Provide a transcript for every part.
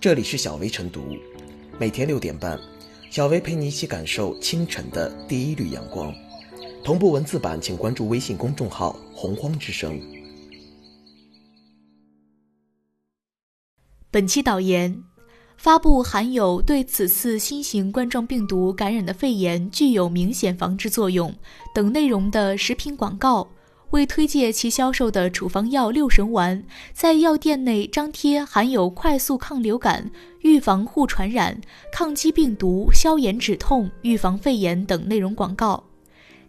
这里是小薇晨读，每天六点半，小薇陪你一起感受清晨的第一缕阳光。同步文字版，请关注微信公众号“洪荒之声”。本期导言：发布含有对此次新型冠状病毒感染的肺炎具有明显防治作用等内容的食品广告。为推介其销售的处方药六神丸，在药店内张贴含有快速抗流感、预防互传染、抗击病毒、消炎止痛、预防肺炎等内容广告。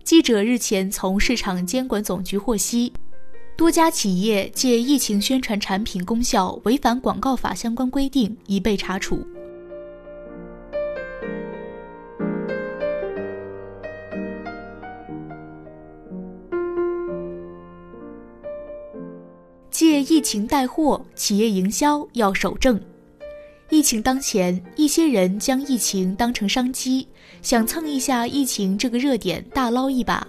记者日前从市场监管总局获悉，多家企业借疫情宣传产品功效违反广告法相关规定，已被查处。借疫情带货，企业营销要守正。疫情当前，一些人将疫情当成商机，想蹭一下疫情这个热点，大捞一把。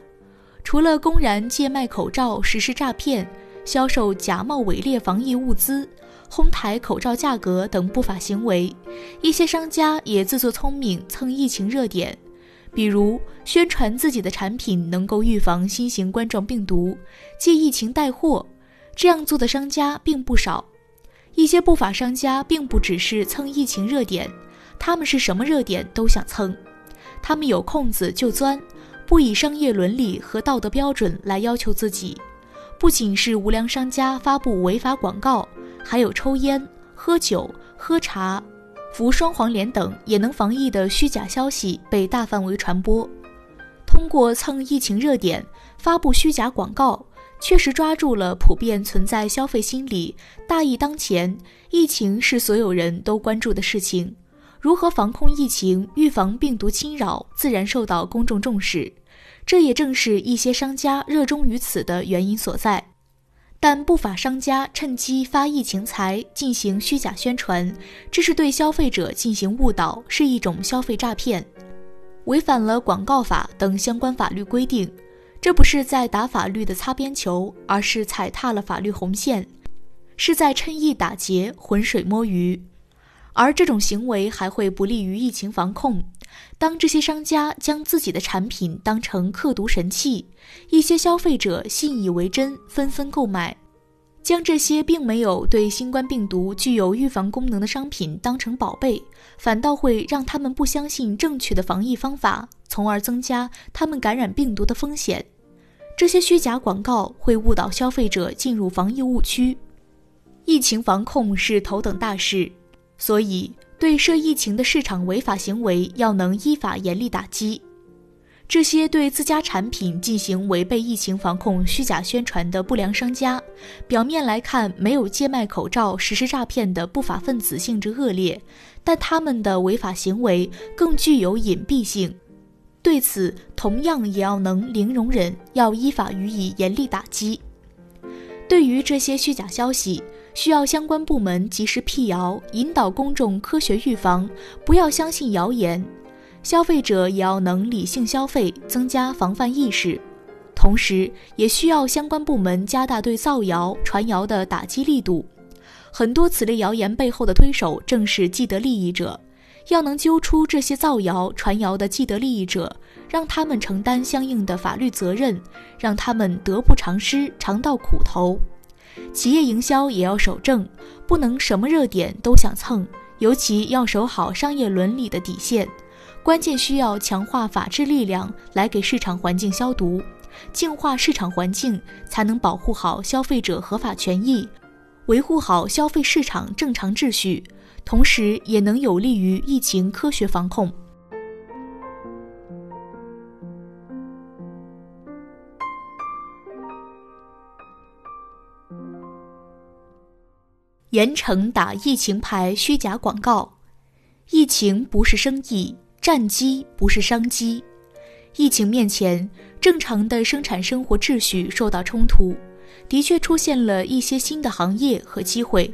除了公然借卖口罩实施诈骗、销售假冒伪劣防疫物资、哄抬口罩价格等不法行为，一些商家也自作聪明蹭疫情热点，比如宣传自己的产品能够预防新型冠状病毒，借疫情带货。这样做的商家并不少，一些不法商家并不只是蹭疫情热点，他们是什么热点都想蹭，他们有空子就钻，不以商业伦理和道德标准来要求自己。不仅是无良商家发布违法广告，还有抽烟、喝酒、喝茶、服双黄连等也能防疫的虚假消息被大范围传播。通过蹭疫情热点，发布虚假广告。确实抓住了普遍存在消费心理，大疫当前，疫情是所有人都关注的事情。如何防控疫情、预防病毒侵扰，自然受到公众重视。这也正是一些商家热衷于此的原因所在。但不法商家趁机发疫情财，进行虚假宣传，这是对消费者进行误导，是一种消费诈骗，违反了广告法等相关法律规定。这不是在打法律的擦边球，而是踩踏了法律红线，是在趁意打劫、浑水摸鱼。而这种行为还会不利于疫情防控。当这些商家将自己的产品当成克毒神器，一些消费者信以为真，纷纷购买，将这些并没有对新冠病毒具有预防功能的商品当成宝贝，反倒会让他们不相信正确的防疫方法，从而增加他们感染病毒的风险。这些虚假广告会误导消费者进入防疫误区。疫情防控是头等大事，所以对涉疫情的市场违法行为要能依法严厉打击。这些对自家产品进行违背疫情防控虚假宣传的不良商家，表面来看没有借卖口罩实施诈骗的不法分子性质恶劣，但他们的违法行为更具有隐蔽性。对此，同样也要能零容忍，要依法予以严厉打击。对于这些虚假消息，需要相关部门及时辟谣，引导公众科学预防，不要相信谣言。消费者也要能理性消费，增加防范意识。同时，也需要相关部门加大对造谣传谣的打击力度。很多此类谣言背后的推手，正是既得利益者。要能揪出这些造谣传谣的既得利益者，让他们承担相应的法律责任，让他们得不偿失，尝到苦头。企业营销也要守正，不能什么热点都想蹭，尤其要守好商业伦理的底线。关键需要强化法治力量来给市场环境消毒，净化市场环境，才能保护好消费者合法权益，维护好消费市场正常秩序。同时，也能有利于疫情科学防控。严惩打疫情牌虚假广告。疫情不是生意，战机不是商机。疫情面前，正常的生产生活秩序受到冲突，的确出现了一些新的行业和机会。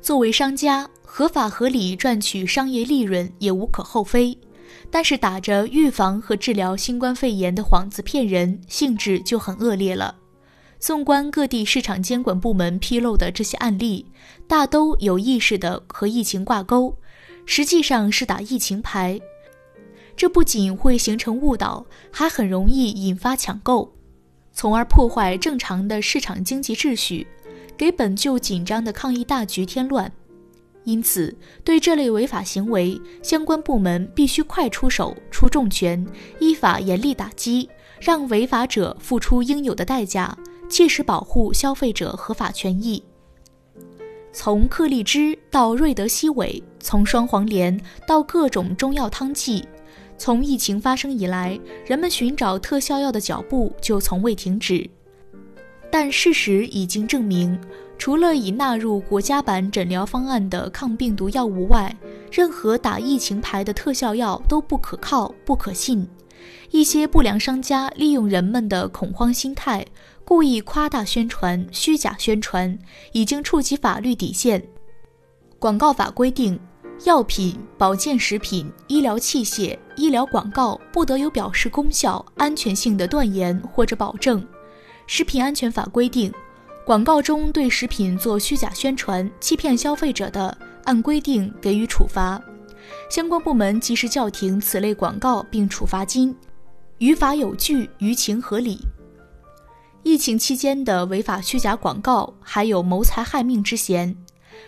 作为商家，合法合理赚取商业利润也无可厚非，但是打着预防和治疗新冠肺炎的幌子骗人，性质就很恶劣了。纵观各地市场监管部门披露的这些案例，大都有意识地和疫情挂钩，实际上是打疫情牌。这不仅会形成误导，还很容易引发抢购，从而破坏正常的市场经济秩序，给本就紧张的抗疫大局添乱。因此，对这类违法行为，相关部门必须快出手、出重拳，依法严厉打击，让违法者付出应有的代价，切实保护消费者合法权益。从克利芝到瑞德西韦，从双黄连到各种中药汤剂。从疫情发生以来，人们寻找特效药的脚步就从未停止。但事实已经证明，除了已纳入国家版诊疗方案的抗病毒药物外，任何打疫情牌的特效药都不可靠、不可信。一些不良商家利用人们的恐慌心态，故意夸大宣传、虚假宣传，已经触及法律底线。广告法规定。药品、保健食品、医疗器械、医疗广告不得有表示功效、安全性的断言或者保证。食品安全法规定，广告中对食品做虚假宣传、欺骗消费者的，按规定给予处罚。相关部门及时叫停此类广告并处罚金，于法有据、于情合理。疫情期间的违法虚假广告，还有谋财害命之嫌。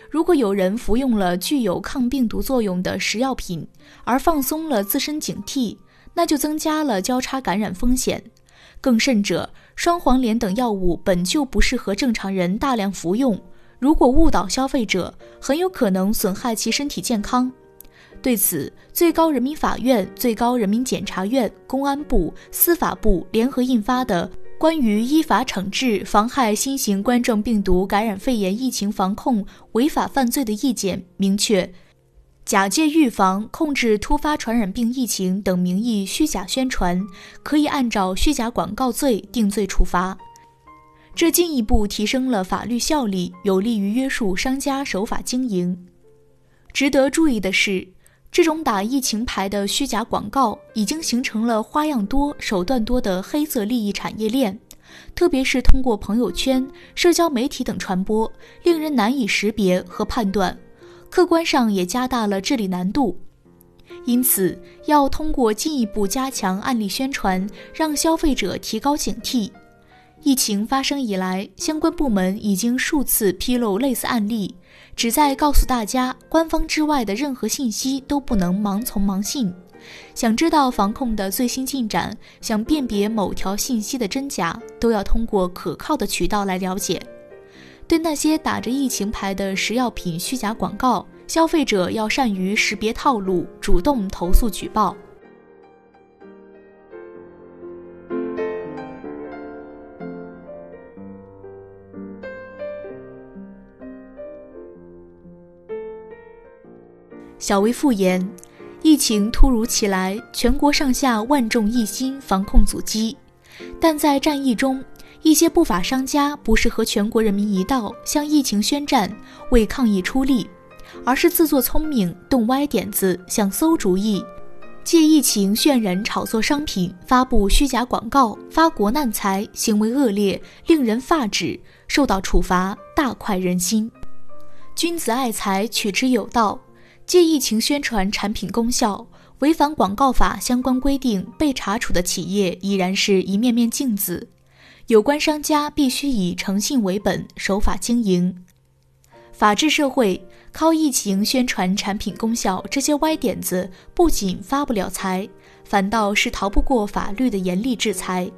如果有人服用了具有抗病毒作用的食药品，而放松了自身警惕，那就增加了交叉感染风险。更甚者，双黄连等药物本就不适合正常人大量服用，如果误导消费者，很有可能损害其身体健康。对此，最高人民法院、最高人民检察院、公安部、司法部联合印发的。关于依法惩治妨害新型冠状病毒感染肺炎疫情防控违法犯罪的意见明确，假借预防、控制突发传染病疫情等名义虚假宣传，可以按照虚假广告罪定罪处罚。这进一步提升了法律效力，有利于约束商家守法经营。值得注意的是。这种打疫情牌的虚假广告已经形成了花样多、手段多的黑色利益产业链，特别是通过朋友圈、社交媒体等传播，令人难以识别和判断，客观上也加大了治理难度。因此，要通过进一步加强案例宣传，让消费者提高警惕。疫情发生以来，相关部门已经数次披露类似案例。旨在告诉大家，官方之外的任何信息都不能盲从盲信。想知道防控的最新进展，想辨别某条信息的真假，都要通过可靠的渠道来了解。对那些打着疫情牌的食药品虚假广告，消费者要善于识别套路，主动投诉举报。小微复言，疫情突如其来，全国上下万众一心防控阻击，但在战役中，一些不法商家不是和全国人民一道向疫情宣战、为抗疫出力，而是自作聪明、动歪点子、想馊主意，借疫情渲染炒作商品、发布虚假广告、发国难财，行为恶劣，令人发指，受到处罚，大快人心。君子爱财，取之有道。借疫情宣传产品功效，违反广告法相关规定被查处的企业已然是一面面镜子。有关商家必须以诚信为本，守法经营。法治社会靠疫情宣传产品功效，这些歪点子不仅发不了财，反倒是逃不过法律的严厉制裁。